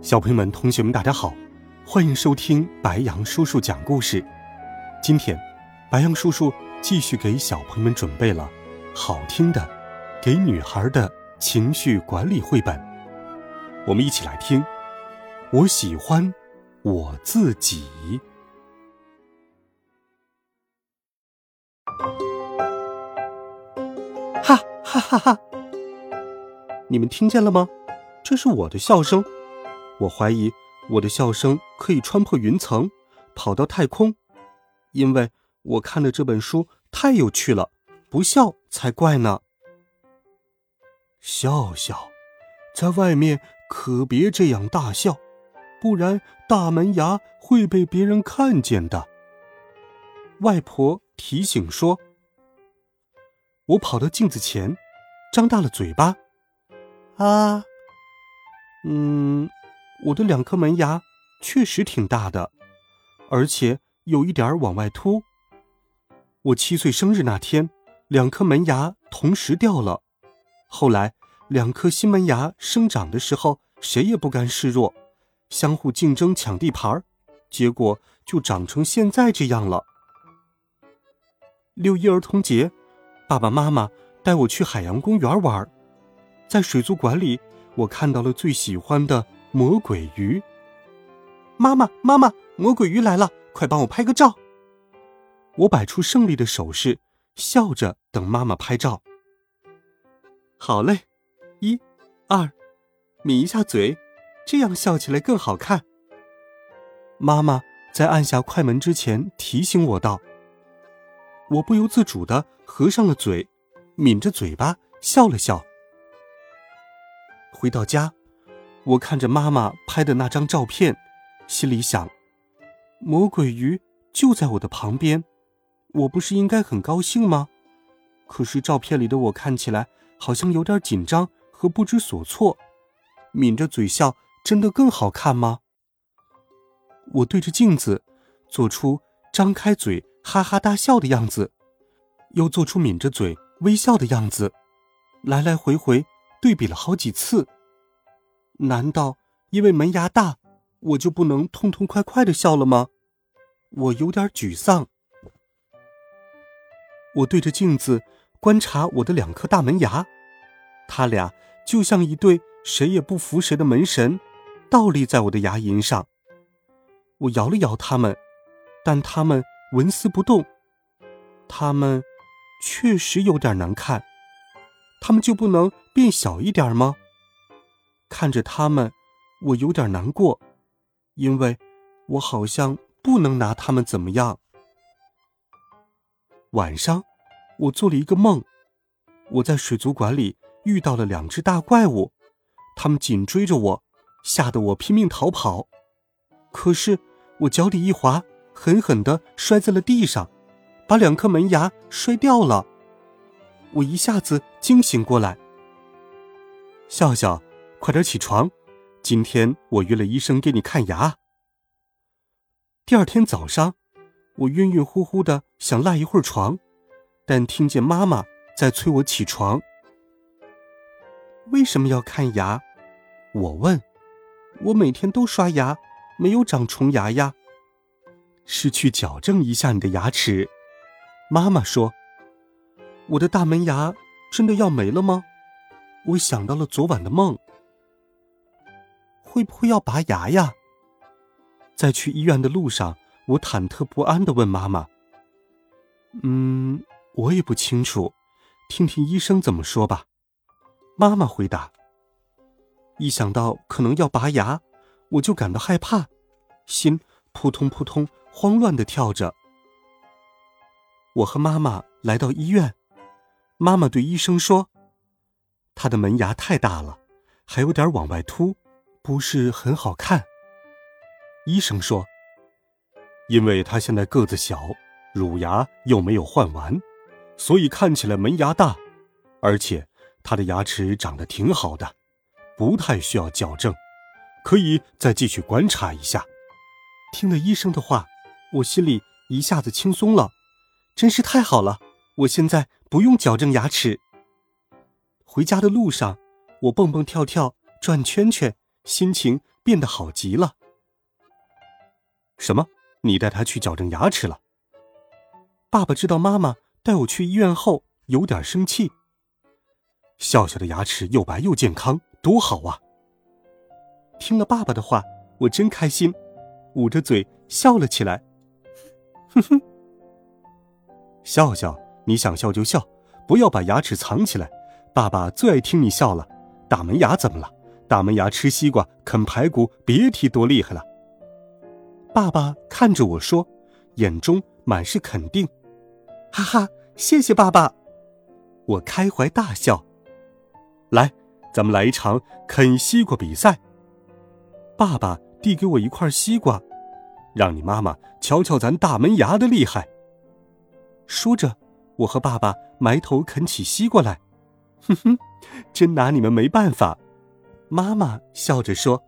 小朋友们、同学们，大家好，欢迎收听白杨叔叔讲故事。今天，白杨叔叔继续给小朋友们准备了好听的给女孩的情绪管理绘本。我们一起来听。我喜欢我自己。哈哈哈哈！你们听见了吗？这是我的笑声。我怀疑我的笑声可以穿破云层，跑到太空，因为我看的这本书太有趣了，不笑才怪呢。笑笑，在外面可别这样大笑，不然大门牙会被别人看见的。外婆提醒说。我跑到镜子前，张大了嘴巴，啊，嗯。我的两颗门牙确实挺大的，而且有一点往外凸。我七岁生日那天，两颗门牙同时掉了。后来两颗新门牙生长的时候，谁也不甘示弱，相互竞争抢地盘儿结果就长成现在这样了。六一儿童节，爸爸妈妈带我去海洋公园玩，在水族馆里，我看到了最喜欢的。魔鬼鱼，妈妈，妈妈，魔鬼鱼来了，快帮我拍个照。我摆出胜利的手势，笑着等妈妈拍照。好嘞，一、二，抿一下嘴，这样笑起来更好看。妈妈在按下快门之前提醒我道：“我不由自主的合上了嘴，抿着嘴巴笑了笑。”回到家。我看着妈妈拍的那张照片，心里想：魔鬼鱼就在我的旁边，我不是应该很高兴吗？可是照片里的我看起来好像有点紧张和不知所措，抿着嘴笑真的更好看吗？我对着镜子，做出张开嘴哈哈大笑的样子，又做出抿着嘴微笑的样子，来来回回对比了好几次。难道因为门牙大，我就不能痛痛快快的笑了吗？我有点沮丧。我对着镜子观察我的两颗大门牙，它俩就像一对谁也不服谁的门神，倒立在我的牙龈上。我摇了摇他们，但他们纹丝不动。他们确实有点难看，他们就不能变小一点吗？看着他们，我有点难过，因为我好像不能拿他们怎么样。晚上，我做了一个梦，我在水族馆里遇到了两只大怪物，他们紧追着我，吓得我拼命逃跑。可是我脚底一滑，狠狠地摔在了地上，把两颗门牙摔掉了。我一下子惊醒过来，笑笑。快点起床，今天我约了医生给你看牙。第二天早上，我晕晕乎乎的想赖一会儿床，但听见妈妈在催我起床。为什么要看牙？我问。我每天都刷牙，没有长虫牙呀。是去矫正一下你的牙齿。妈妈说。我的大门牙真的要没了吗？我想到了昨晚的梦。会不会要拔牙呀？在去医院的路上，我忐忑不安的问妈妈：“嗯，我也不清楚，听听医生怎么说吧。”妈妈回答。一想到可能要拔牙，我就感到害怕，心扑通扑通慌乱的跳着。我和妈妈来到医院，妈妈对医生说：“他的门牙太大了，还有点往外凸。”不是很好看，医生说，因为他现在个子小，乳牙又没有换完，所以看起来门牙大，而且他的牙齿长得挺好的，不太需要矫正，可以再继续观察一下。听了医生的话，我心里一下子轻松了，真是太好了！我现在不用矫正牙齿。回家的路上，我蹦蹦跳跳，转圈圈，心情变得好极了。什么？你带他去矫正牙齿了？爸爸知道妈妈带我去医院后，有点生气。笑笑的牙齿又白又健康，多好啊！听了爸爸的话，我真开心，捂着嘴笑了起来。哼哼，笑笑，你想笑就笑，不要把牙齿藏起来。爸爸最爱听你笑了。大门牙怎么了？大门牙吃西瓜、啃排骨，别提多厉害了。爸爸看着我说，眼中满是肯定。哈哈，谢谢爸爸！我开怀大笑。来，咱们来一场啃西瓜比赛。爸爸递给我一块西瓜，让你妈妈瞧瞧咱大门牙的厉害。说着，我和爸爸埋头啃起西瓜来。哼哼，真拿你们没办法。妈妈笑着说。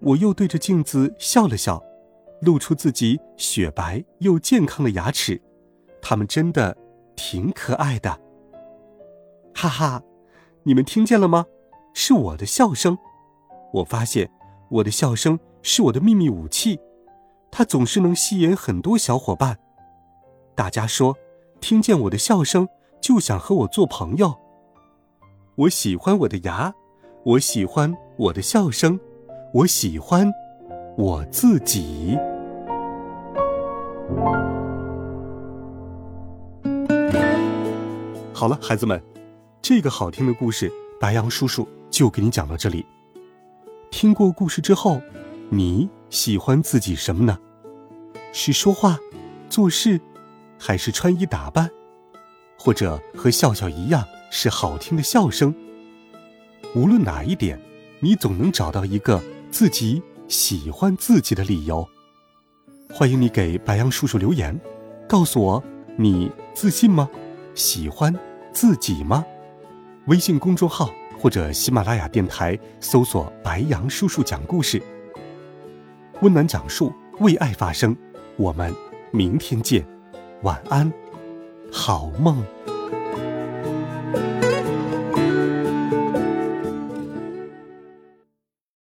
我又对着镜子笑了笑，露出自己雪白又健康的牙齿，它们真的挺可爱的。哈哈，你们听见了吗？是我的笑声。我发现我的笑声是我的秘密武器，它总是能吸引很多小伙伴。大家说，听见我的笑声就想和我做朋友。我喜欢我的牙，我喜欢我的笑声。我喜欢我自己。好了，孩子们，这个好听的故事，白羊叔叔就给你讲到这里。听过故事之后，你喜欢自己什么呢？是说话、做事，还是穿衣打扮，或者和笑笑一样是好听的笑声？无论哪一点，你总能找到一个。自己喜欢自己的理由，欢迎你给白羊叔叔留言，告诉我你自信吗？喜欢自己吗？微信公众号或者喜马拉雅电台搜索“白羊叔叔讲故事”，温暖讲述，为爱发声。我们明天见，晚安，好梦。